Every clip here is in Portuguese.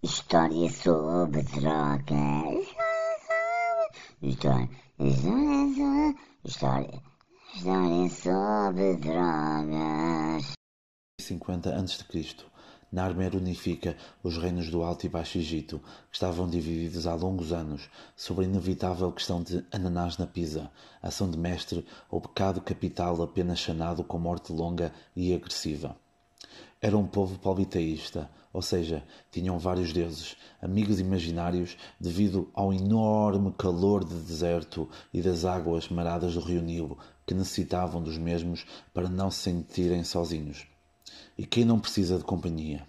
História sobre drogas. História, história, história, história sobre drogas. 50 a.C. Narmer unifica os reinos do Alto e Baixo Egito, que estavam divididos há longos anos, sobre a inevitável questão de Ananás na Pisa, ação de mestre ou pecado capital apenas chanado com morte longa e agressiva. Era um povo politeísta, ou seja, tinham vários deuses, amigos imaginários, devido ao enorme calor de deserto e das águas maradas do rio Nilo, que necessitavam dos mesmos para não se sentirem sozinhos. E quem não precisa de companhia?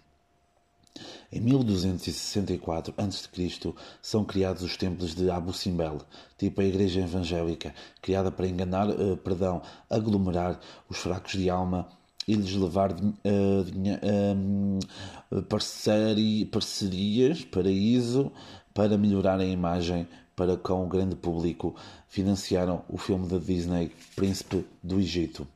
Em 1264 a.C. são criados os templos de Abu Simbel, tipo a igreja evangélica, criada para enganar, eh, perdão, aglomerar os fracos de alma e lhes levar uh, parceri, parcerias, para melhorar a imagem para com o grande público. Financiaram o filme da Disney Príncipe do Egito.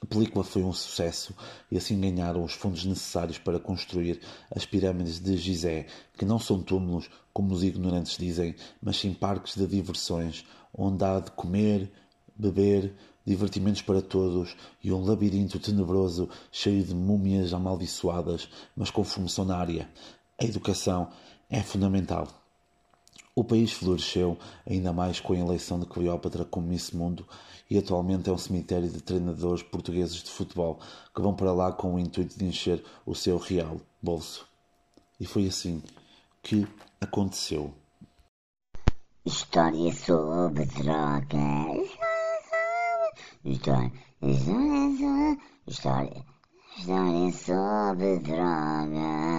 A película foi um sucesso e assim ganharam os fundos necessários para construir as pirâmides de Gizé, que não são túmulos, como os ignorantes dizem, mas sim parques de diversões, onde há de comer, beber, divertimentos para todos e um labirinto tenebroso cheio de múmias amaldiçoadas, mas com área. A educação é fundamental. O país floresceu ainda mais com a eleição de Cleópatra como Miss Mundo e atualmente é um cemitério de treinadores portugueses de futebol que vão para lá com o intuito de encher o seu real bolso. E foi assim que aconteceu. História sobre drogas. História, história, história, história sobre drogas.